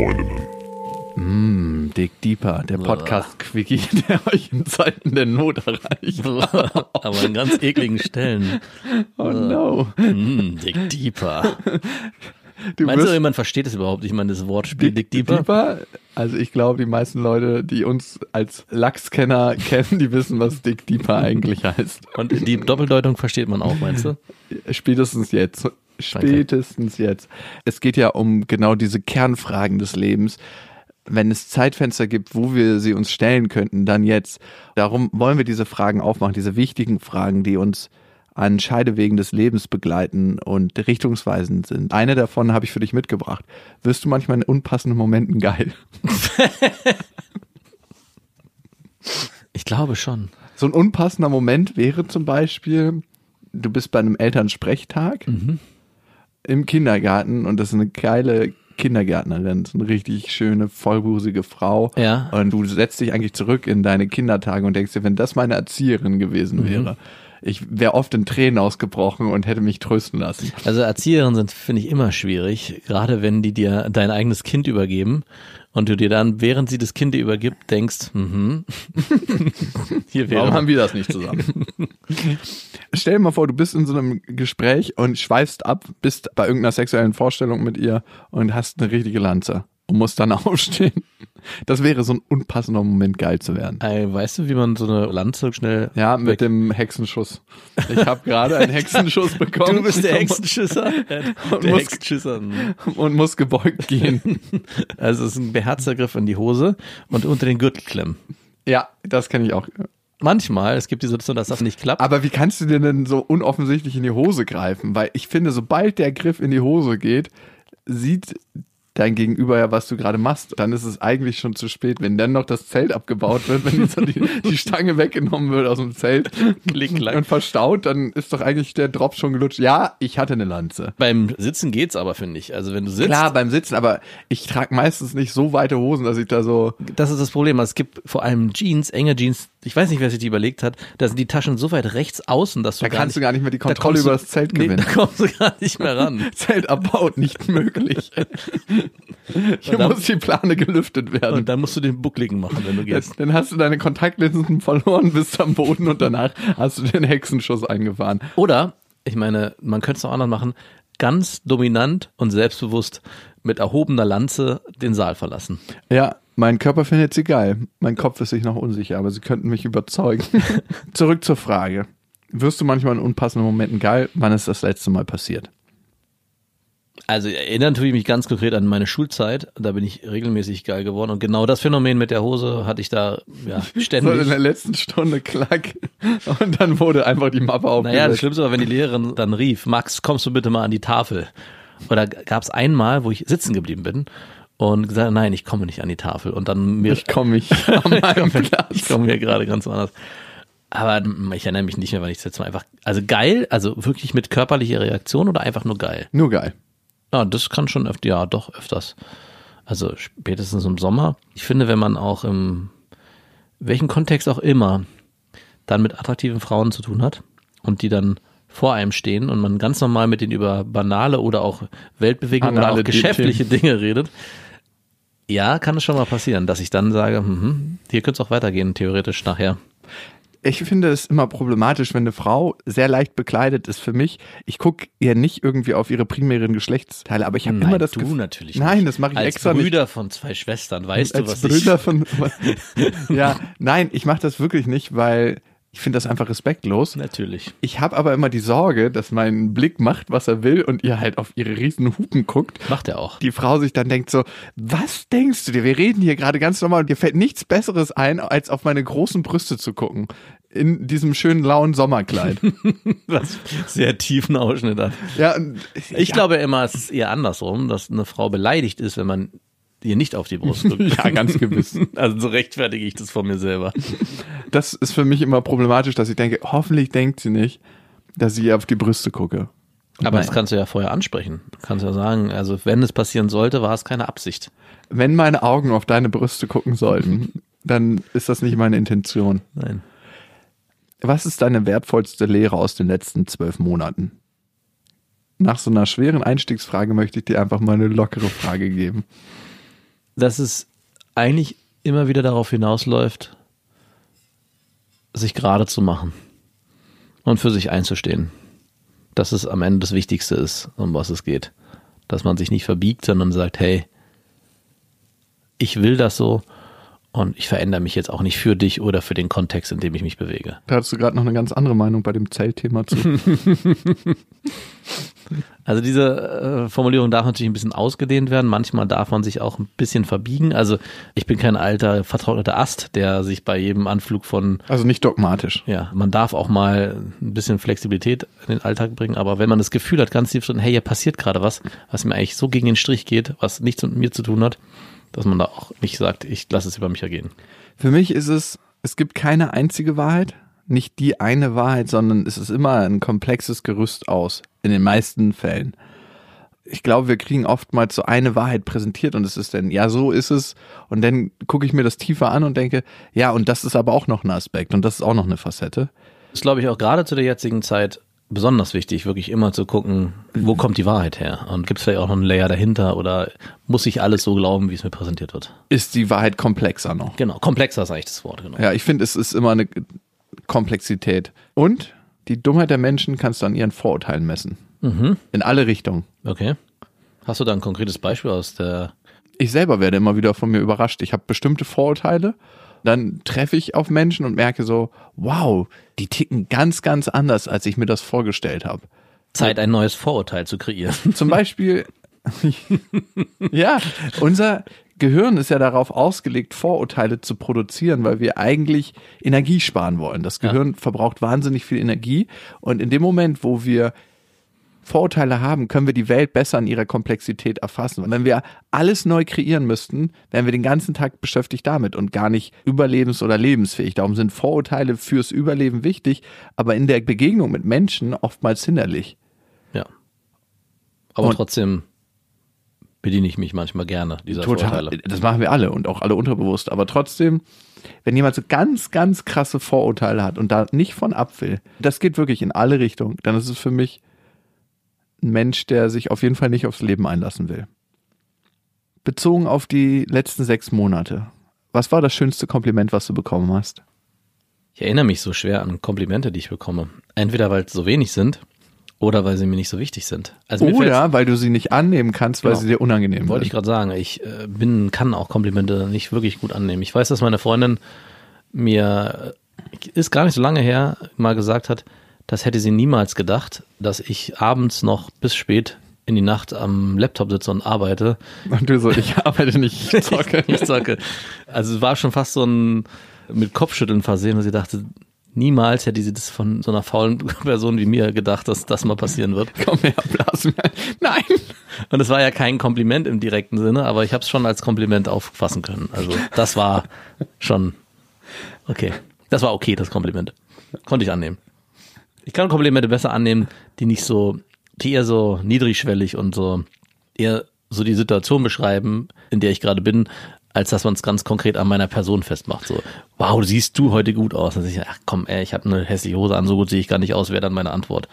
Freundinnen. Mm, Dick Deeper, der Podcast-Quickie, der euch in Zeiten der Not erreicht. Aber an ganz ekligen Stellen. Oh no. Mm, Dick Deeper. Du Meinst du, jemand versteht es überhaupt? Ich meine, das Wortspiel Dick Deeper. Deeper? Also ich glaube, die meisten Leute, die uns als Lachskenner kennen, die wissen, was Dick Deeper eigentlich heißt. Und die Doppeldeutung versteht man auch, meinst du? Spätestens jetzt. Spätestens jetzt. Es geht ja um genau diese Kernfragen des Lebens. Wenn es Zeitfenster gibt, wo wir sie uns stellen könnten, dann jetzt. Darum wollen wir diese Fragen aufmachen, diese wichtigen Fragen, die uns an Scheidewegen des Lebens begleiten und richtungsweisend sind. Eine davon habe ich für dich mitgebracht. Wirst du manchmal in unpassenden Momenten geil? Ich glaube schon. So ein unpassender Moment wäre zum Beispiel, du bist bei einem Elternsprechtag im Kindergarten und das ist eine geile Kindergärtnerin, das ist eine richtig schöne, vollbusige Frau. Ja. Und du setzt dich eigentlich zurück in deine Kindertage und denkst dir, wenn das meine Erzieherin gewesen wäre, ich wäre oft in Tränen ausgebrochen und hätte mich trösten lassen. Also Erzieherinnen sind, finde ich, immer schwierig, gerade wenn die dir dein eigenes Kind übergeben und du dir dann, während sie das Kind dir übergibt, denkst, mhm, hier wäre Warum haben wir das nicht zusammen? Stell dir mal vor, du bist in so einem Gespräch und schweifst ab, bist bei irgendeiner sexuellen Vorstellung mit ihr und hast eine richtige Lanze und musst dann aufstehen. Das wäre so ein unpassender Moment, geil zu werden. Weißt du, wie man so eine Lanze schnell Ja, mit weg- dem Hexenschuss. Ich habe gerade einen Hexenschuss bekommen. Du bist der Hexenschisser. der muss-. Und muss gebeugt gehen. Also es ist ein beherzter Griff in die Hose und unter den Gürtel klemmen. Ja, das kenne ich auch. Manchmal, es gibt die Situation, dass das nicht klappt. Aber wie kannst du dir denn so unoffensichtlich in die Hose greifen? Weil ich finde, sobald der Griff in die Hose geht, sieht dein Gegenüber ja, was du gerade machst. Dann ist es eigentlich schon zu spät. Wenn dann noch das Zelt abgebaut wird, wenn die, so die, die Stange weggenommen wird aus dem Zelt Klick, und verstaut, dann ist doch eigentlich der Drop schon gelutscht. Ja, ich hatte eine Lanze. Beim Sitzen geht's aber, finde ich. Also wenn du sitzt, Klar, beim Sitzen, aber ich trage meistens nicht so weite Hosen, dass ich da so. das ist das Problem. Es gibt vor allem Jeans, enge Jeans. Ich weiß nicht, wer sich die überlegt hat. Da sind die Taschen so weit rechts außen, dass du Da gar kannst nicht, du gar nicht mehr die da Kontrolle du- über das Zelt nee, gewinnen. Da kommst du gar nicht mehr ran. Zelt abbaut, nicht möglich. Hier dann- muss die Plane gelüftet werden. Und dann musst du den Buckligen machen, wenn du gehst. Dann hast du deine Kontaktlinsen verloren, bist am Boden und danach hast du den Hexenschuss eingefahren. Oder, ich meine, man könnte es auch anders machen, ganz dominant und selbstbewusst mit erhobener Lanze den Saal verlassen. Ja, mein Körper findet sie geil. Mein Kopf ist sich noch unsicher, aber sie könnten mich überzeugen. Zurück zur Frage. Wirst du manchmal in unpassenden Momenten geil? Wann ist das letzte Mal passiert? Also erinnern tue ich mich ganz konkret an meine Schulzeit. Da bin ich regelmäßig geil geworden. Und genau das Phänomen mit der Hose hatte ich da ja, So in ständig. der letzten Stunde klack und dann wurde einfach die Mappe Naja, das aufgelöst. Schlimmste war, wenn die Lehrerin dann rief, Max, kommst du bitte mal an die Tafel? Oder gab es einmal, wo ich sitzen geblieben bin und gesagt, habe, nein, ich komme nicht an die Tafel. Und dann mir, ich komme nicht an meinem Platz. ich komme mir gerade ganz woanders. Aber ich erinnere mich nicht mehr, weil ich das letzte Mal einfach, also geil, also wirklich mit körperlicher Reaktion oder einfach nur geil? Nur geil. Ja, das kann schon öfter, ja, doch öfters. Also spätestens im Sommer. Ich finde, wenn man auch im welchen Kontext auch immer dann mit attraktiven Frauen zu tun hat und die dann vor einem stehen und man ganz normal mit denen über banale oder auch Weltbewegungen oder auch geschäftliche Dinge redet. Ja, kann es schon mal passieren, dass ich dann sage, mhm, hier könnte es auch weitergehen, theoretisch nachher. Ich finde es immer problematisch, wenn eine Frau sehr leicht bekleidet ist für mich. Ich gucke ihr nicht irgendwie auf ihre primären Geschlechtsteile, aber ich habe immer das du Gefühl. natürlich Nein, nicht. das mache ich Als extra nicht. Brüder von zwei Schwestern, weißt du, als was Brüder ich... von. ja, nein, ich mache das wirklich nicht, weil ich finde das einfach respektlos. Natürlich. Ich habe aber immer die Sorge, dass mein Blick macht, was er will und ihr halt auf ihre riesen Hupen guckt. Macht er auch. Die Frau sich dann denkt so, was denkst du dir? Wir reden hier gerade ganz normal und dir fällt nichts Besseres ein, als auf meine großen Brüste zu gucken. In diesem schönen lauen Sommerkleid. was sehr tiefen Ausschnitt hat. ja, Ich ja, glaube immer, es ist eher andersrum, dass eine Frau beleidigt ist, wenn man ihr nicht auf die Brust guckt. Ja, ganz gewiss. Also so rechtfertige ich das von mir selber. Das ist für mich immer problematisch, dass ich denke, hoffentlich denkt sie nicht, dass ich ihr auf die Brüste gucke. Aber das Nein. kannst du ja vorher ansprechen. Du kannst ja sagen, also wenn es passieren sollte, war es keine Absicht. Wenn meine Augen auf deine Brüste gucken sollten, dann ist das nicht meine Intention. Nein. Was ist deine wertvollste Lehre aus den letzten zwölf Monaten? Nach so einer schweren Einstiegsfrage möchte ich dir einfach mal eine lockere Frage geben. Dass es eigentlich immer wieder darauf hinausläuft, sich gerade zu machen und für sich einzustehen. Dass es am Ende das Wichtigste ist, um was es geht. Dass man sich nicht verbiegt, sondern sagt, hey, ich will das so und ich verändere mich jetzt auch nicht für dich oder für den Kontext, in dem ich mich bewege. Da hattest du gerade noch eine ganz andere Meinung bei dem Zeltthema zu. Also diese äh, Formulierung darf natürlich ein bisschen ausgedehnt werden. Manchmal darf man sich auch ein bisschen verbiegen. Also ich bin kein alter vertrockneter Ast, der sich bei jedem Anflug von also nicht dogmatisch. Ja, man darf auch mal ein bisschen Flexibilität in den Alltag bringen. Aber wenn man das Gefühl hat, ganz tief drin, hey, hier passiert gerade was, was mir eigentlich so gegen den Strich geht, was nichts mit mir zu tun hat, dass man da auch nicht sagt, ich lasse es über mich ergehen. Für mich ist es, es gibt keine einzige Wahrheit, nicht die eine Wahrheit, sondern es ist immer ein komplexes Gerüst aus, in den meisten Fällen. Ich glaube, wir kriegen oftmals so eine Wahrheit präsentiert und es ist dann, ja, so ist es. Und dann gucke ich mir das tiefer an und denke, ja, und das ist aber auch noch ein Aspekt und das ist auch noch eine Facette. Das ist, glaube ich, auch gerade zu der jetzigen Zeit besonders wichtig, wirklich immer zu gucken, wo kommt die Wahrheit her? Und gibt es vielleicht auch noch einen Layer dahinter oder muss ich alles so glauben, wie es mir präsentiert wird? Ist die Wahrheit komplexer noch? Genau, komplexer ist eigentlich das Wort, genau. Ja, ich finde, es ist immer eine Komplexität. Und die Dummheit der Menschen kannst du an ihren Vorurteilen messen. Mhm. In alle Richtungen. Okay. Hast du da ein konkretes Beispiel aus der. Ich selber werde immer wieder von mir überrascht. Ich habe bestimmte Vorurteile dann treffe ich auf Menschen und merke so, wow, die ticken ganz, ganz anders, als ich mir das vorgestellt habe. Zeit, ein neues Vorurteil zu kreieren. Zum Beispiel, ja, unser Gehirn ist ja darauf ausgelegt, Vorurteile zu produzieren, weil wir eigentlich Energie sparen wollen. Das Gehirn ja. verbraucht wahnsinnig viel Energie und in dem Moment, wo wir Vorurteile haben, können wir die Welt besser in ihrer Komplexität erfassen. Und wenn wir alles neu kreieren müssten, wären wir den ganzen Tag beschäftigt damit und gar nicht überlebens- oder lebensfähig. Darum sind Vorurteile fürs Überleben wichtig, aber in der Begegnung mit Menschen oftmals hinderlich. Ja. Aber und trotzdem bediene ich mich manchmal gerne dieser total, Vorurteile. Das machen wir alle und auch alle unterbewusst. Aber trotzdem, wenn jemand so ganz, ganz krasse Vorurteile hat und da nicht von ab will, das geht wirklich in alle Richtungen, dann ist es für mich ein Mensch, der sich auf jeden Fall nicht aufs Leben einlassen will. Bezogen auf die letzten sechs Monate, was war das schönste Kompliment, was du bekommen hast? Ich erinnere mich so schwer an Komplimente, die ich bekomme. Entweder weil es so wenig sind oder weil sie mir nicht so wichtig sind. Also oder weil du sie nicht annehmen kannst, weil genau. sie dir unangenehm sind. Wollte ich gerade sagen. Ich äh, bin, kann auch Komplimente nicht wirklich gut annehmen. Ich weiß, dass meine Freundin mir, äh, ist gar nicht so lange her, mal gesagt hat, das hätte sie niemals gedacht, dass ich abends noch bis spät in die Nacht am Laptop sitze und arbeite. Und du so, ich arbeite nicht, ich zocke. ich zocke. Also es war schon fast so ein mit Kopfschütteln versehen, und sie dachte, niemals hätte sie das von so einer faulen Person wie mir gedacht, dass das mal passieren wird. Komm her, blasen. Nein. Und es war ja kein Kompliment im direkten Sinne, aber ich habe es schon als Kompliment auffassen können. Also das war schon okay. Das war okay, das Kompliment. Konnte ich annehmen. Ich kann Komplimente besser annehmen, die nicht so, die eher so niedrigschwellig und so eher so die Situation beschreiben, in der ich gerade bin, als dass man es ganz konkret an meiner Person festmacht. So, wow, siehst du heute gut aus. Dann ich, ach komm, ey, ich habe eine hässliche Hose an, so gut sehe ich gar nicht aus, wäre dann meine Antwort.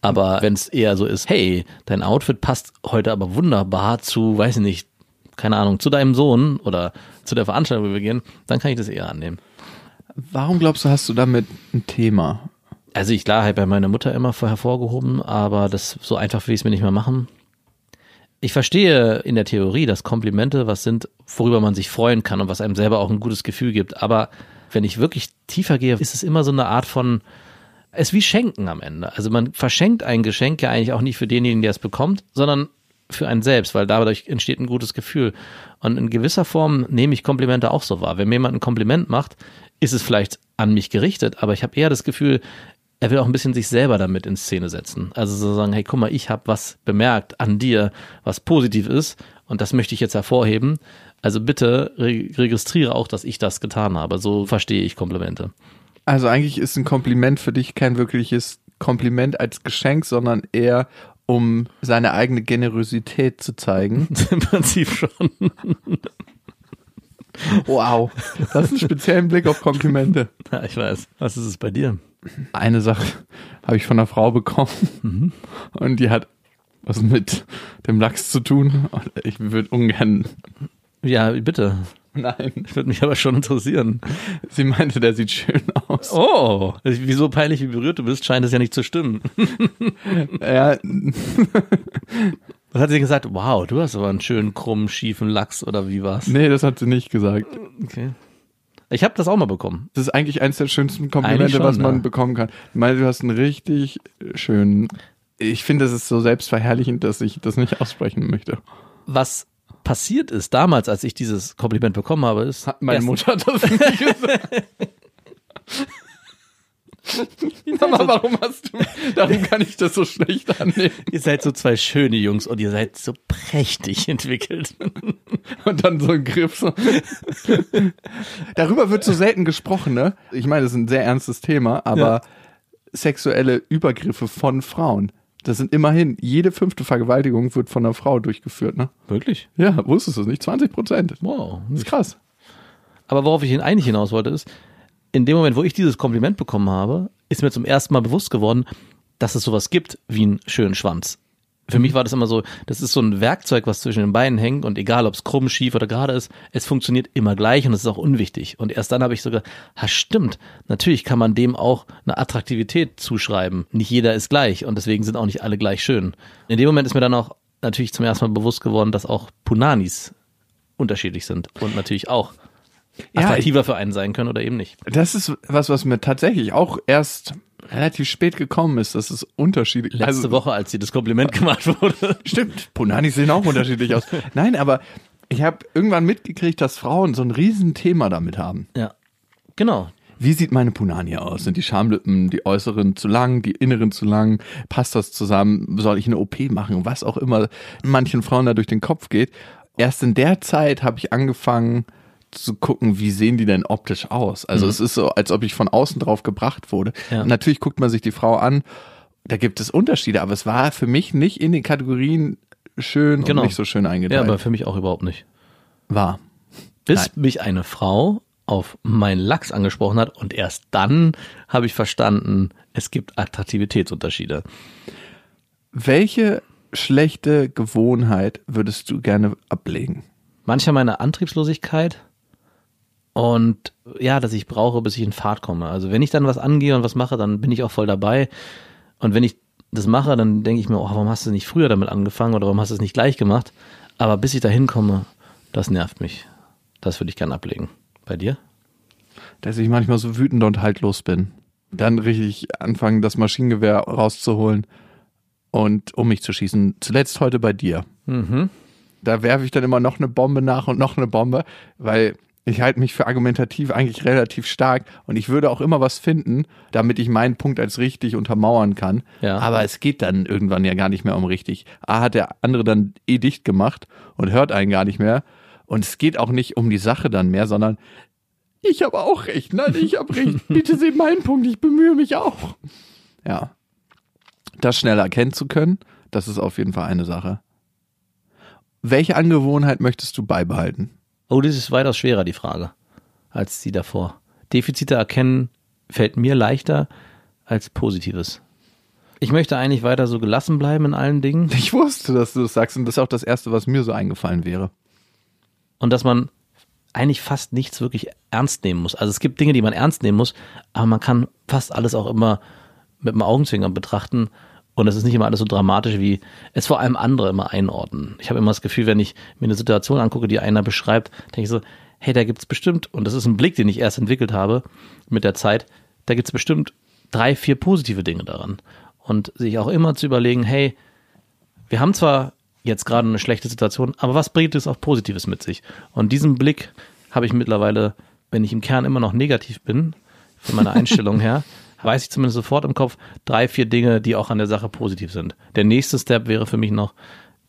Aber wenn es eher so ist, hey, dein Outfit passt heute aber wunderbar zu, weiß ich nicht, keine Ahnung, zu deinem Sohn oder zu der Veranstaltung, wo wir gehen, dann kann ich das eher annehmen. Warum glaubst du, hast du damit ein Thema? Also ich klar, halt bei meiner Mutter immer hervorgehoben, aber das so einfach will ich es mir nicht mehr machen. Ich verstehe in der Theorie, dass Komplimente was sind, worüber man sich freuen kann und was einem selber auch ein gutes Gefühl gibt. Aber wenn ich wirklich tiefer gehe, ist es immer so eine Art von, es wie Schenken am Ende. Also man verschenkt ein Geschenk ja eigentlich auch nicht für denjenigen, der es bekommt, sondern für einen selbst, weil dadurch entsteht ein gutes Gefühl. Und in gewisser Form nehme ich Komplimente auch so wahr. Wenn mir jemand ein Kompliment macht, ist es vielleicht an mich gerichtet, aber ich habe eher das Gefühl, er will auch ein bisschen sich selber damit in Szene setzen. Also so sagen, hey, guck mal, ich habe was bemerkt an dir, was positiv ist und das möchte ich jetzt hervorheben. Also bitte re registriere auch, dass ich das getan habe. So verstehe ich Komplimente. Also eigentlich ist ein Kompliment für dich kein wirkliches Kompliment als Geschenk, sondern eher um seine eigene Generosität zu zeigen. Im Prinzip schon. Wow, das ist ein speziellen Blick auf Komplimente. Ja, ich weiß. Was ist es bei dir? Eine Sache habe ich von einer Frau bekommen mhm. und die hat was mit dem Lachs zu tun. Ich würde ungern Ja, bitte. Nein. Würde mich aber schon interessieren. Sie meinte, der sieht schön aus. Oh, wieso peinlich wie berührt du bist, scheint es ja nicht zu stimmen. Ja, Was hat sie gesagt? Wow, du hast aber einen schönen krummen, schiefen Lachs oder wie war's? nee, das hat sie nicht gesagt. Okay. Ich habe das auch mal bekommen. Das ist eigentlich eines der schönsten Komplimente, schon, was man ja. bekommen kann. Ich meine, du hast einen richtig schönen. Ich finde, es ist so selbstverherrlichend, dass ich das nicht aussprechen möchte. Was passiert ist damals, als ich dieses Kompliment bekommen habe, ist Meine erst- Mutter hat das nicht gesagt. Aber warum hast du, darum kann ich das so schlecht annehmen. Ihr seid so zwei schöne Jungs und ihr seid so prächtig entwickelt. Und dann so ein Griff. So. Darüber wird so selten gesprochen, ne? Ich meine, das ist ein sehr ernstes Thema, aber Ja. sexuelle Übergriffe von Frauen. Das sind immerhin, jede fünfte Vergewaltigung wird von einer Frau durchgeführt, ne? Wirklich? Ja, wusstest du es nicht? 20 Prozent. Wow. Das ist krass. Aber worauf ich eigentlich hinaus wollte, ist, in dem Moment, wo ich dieses Kompliment bekommen habe, ist mir zum ersten Mal bewusst geworden, dass es sowas gibt wie einen schönen Schwanz. Für mich war das immer so, das ist so ein Werkzeug, was zwischen den Beinen hängt und egal, ob es krumm, schief oder gerade ist, es funktioniert immer gleich und es ist auch unwichtig. Und erst dann habe ich sogar, ha stimmt, natürlich kann man dem auch eine Attraktivität zuschreiben. Nicht jeder ist gleich und deswegen sind auch nicht alle gleich schön. In dem Moment ist mir dann auch natürlich zum ersten Mal bewusst geworden, dass auch Punanis unterschiedlich sind und natürlich auch Ja, attraktiver für einen sein können oder eben nicht. Das ist was, was mir tatsächlich auch erst relativ spät gekommen ist. Das ist unterschiedlich. Letzte Also- Woche, als dir das Kompliment gemacht wurde. Stimmt, Punanis sehen auch unterschiedlich aus. Nein, aber ich habe irgendwann mitgekriegt, dass Frauen so ein Riesenthema damit haben. Ja. Genau. Wie sieht meine Punani aus? Sind die Schamlippen, die äußeren zu lang, die inneren zu lang? Passt das zusammen? Soll ich eine OP machen? Was auch immer manchen Frauen da durch den Kopf geht. Erst in der Zeit habe ich angefangen zu gucken, wie sehen die denn optisch aus? Also es ist so, als ob ich von außen drauf gebracht wurde. Ja. Natürlich guckt man sich die Frau an, da gibt es Unterschiede, aber es war für mich nicht in den Kategorien schön Genau. und nicht so schön Ja, eingeteilt. aber für mich auch überhaupt nicht. war. Bis mich eine Frau auf meinen Lachs angesprochen hat und erst dann habe ich verstanden, es gibt Attraktivitätsunterschiede. Welche schlechte Gewohnheit würdest du gerne ablegen? Manchmal meine Antriebslosigkeit und ja, dass ich brauche, bis ich in Fahrt komme. Also wenn ich dann was angehe und was mache, dann bin ich auch voll dabei. Und wenn ich das mache, dann denke ich mir, oh, warum hast du nicht früher damit angefangen oder warum hast du es nicht gleich gemacht? Aber bis ich da hinkomme, das nervt mich. Das würde ich gern ablegen. Bei dir? dass ich manchmal so wütend und haltlos bin. Dann richtig anfangen, das Maschinengewehr rauszuholen und um mich zu schießen. Zuletzt heute bei dir. Mhm. Da werfe ich dann immer noch eine Bombe nach und noch eine Bombe, weil ich halte mich für argumentativ eigentlich relativ stark und ich würde auch immer was finden, damit ich meinen Punkt als richtig untermauern kann. Ja. Aber es geht dann irgendwann ja gar nicht mehr um richtig. A hat der andere dann eh dicht gemacht und hört einen gar nicht mehr. Und es geht auch nicht um die Sache dann mehr, sondern ich habe auch recht, nein, ich habe recht. Bitte seht meinen Punkt, ich bemühe mich auch. Ja. Das schnell erkennen zu können, das ist auf jeden Fall eine Sache. Welche Angewohnheit möchtest du beibehalten? Oh, das ist weitaus schwerer, die Frage, als die davor. Defizite erkennen fällt mir leichter als Positives. Ich möchte eigentlich weiter so gelassen bleiben in allen Dingen Ich wusste, dass du das sagst und das ist auch das Erste, was mir so eingefallen wäre. und dass man eigentlich fast nichts wirklich ernst nehmen muss. Also es gibt Dinge, die man ernst nehmen muss, aber man kann fast alles auch immer mit dem Augenzwinkern betrachten und es ist nicht immer alles so dramatisch, wie es vor allem andere immer einordnen. Ich habe immer das Gefühl, wenn ich mir eine Situation angucke, die einer beschreibt, denke ich so, hey, da gibt's bestimmt, und das ist ein Blick, den ich erst entwickelt habe mit der Zeit, da gibt's bestimmt drei, vier positive Dinge daran. Und sich auch immer zu überlegen, hey, wir haben zwar jetzt gerade eine schlechte Situation, aber was bringt es auch Positives mit sich? Und diesen Blick habe ich mittlerweile, wenn ich im Kern immer noch negativ bin, von meiner Einstellung her, weiß ich zumindest sofort im Kopf drei, vier Dinge, die auch an der Sache positiv sind. Der nächste Step wäre für mich noch,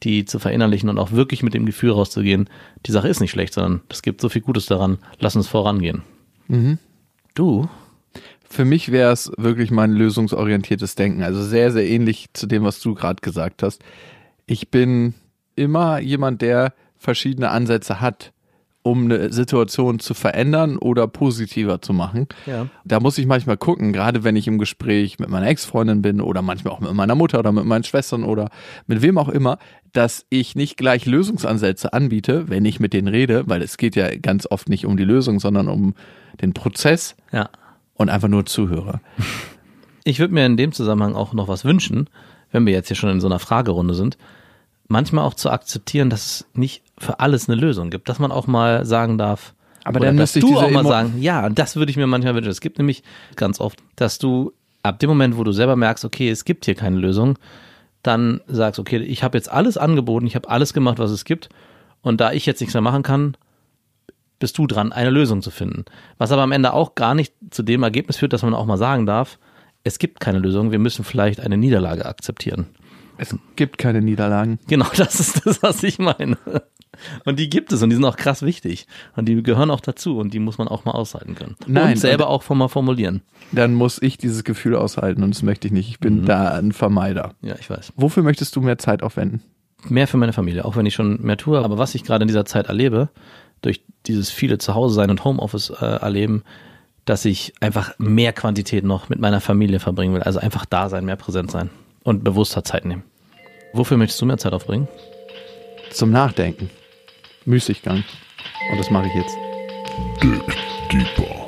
die zu verinnerlichen und auch wirklich mit dem Gefühl rauszugehen, die Sache ist nicht schlecht, sondern es gibt so viel Gutes daran, lass uns vorangehen. Du? Für mich wäre es wirklich mein lösungsorientiertes Denken. Also sehr, sehr ähnlich zu dem, was du gerade gesagt hast. Ich bin immer jemand, der verschiedene Ansätze hat, um eine Situation zu verändern oder positiver zu machen. Ja. Da muss ich manchmal gucken, gerade wenn ich im Gespräch mit meiner Ex-Freundin bin oder manchmal auch mit meiner Mutter oder mit meinen Schwestern oder mit wem auch immer, dass ich nicht gleich Lösungsansätze anbiete, wenn ich mit denen rede, weil es geht ja ganz oft nicht um die Lösung, sondern um den Prozess Ja. und einfach nur zuhöre. Ich würde mir in dem Zusammenhang auch noch was wünschen, wenn wir jetzt hier schon in so einer Fragerunde sind, manchmal auch zu akzeptieren, dass es nicht für alles eine Lösung gibt, dass man auch mal sagen darf, Aber dann müsste ich du auch mal Emo- sagen, ja, das würde ich mir manchmal wünschen. Es gibt nämlich ganz oft, dass du ab dem Moment, wo du selber merkst, okay, es gibt hier keine Lösung, dann sagst, okay, ich habe jetzt alles angeboten, ich habe alles gemacht, was es gibt und da ich jetzt nichts mehr machen kann, bist du dran, eine Lösung zu finden. Was aber am Ende auch gar nicht zu dem Ergebnis führt, dass man auch mal sagen darf, es gibt keine Lösung, wir müssen vielleicht eine Niederlage akzeptieren. Es gibt keine Niederlagen. Genau, das ist das, was ich meine. Und die gibt es und die sind auch krass wichtig. Und die gehören auch dazu und die muss man auch mal aushalten können. Nein, und selber auch mal formulieren. Dann muss ich dieses Gefühl aushalten und das möchte ich nicht. Ich bin da ein Vermeider. Ja, ich weiß. Wofür möchtest du mehr Zeit aufwenden? Mehr für meine Familie, auch wenn ich schon mehr tue. Aber was ich gerade in dieser Zeit erlebe, durch dieses viele Zuhause sein und Homeoffice äh, erleben, dass ich einfach mehr Quantität noch mit meiner Familie verbringen will. Also einfach da sein, mehr präsent sein und bewusster Zeit nehmen. Wofür möchtest du mehr Zeit aufbringen? Zum Nachdenken. Müßiggang. Und das mache ich jetzt. Dick Deeper.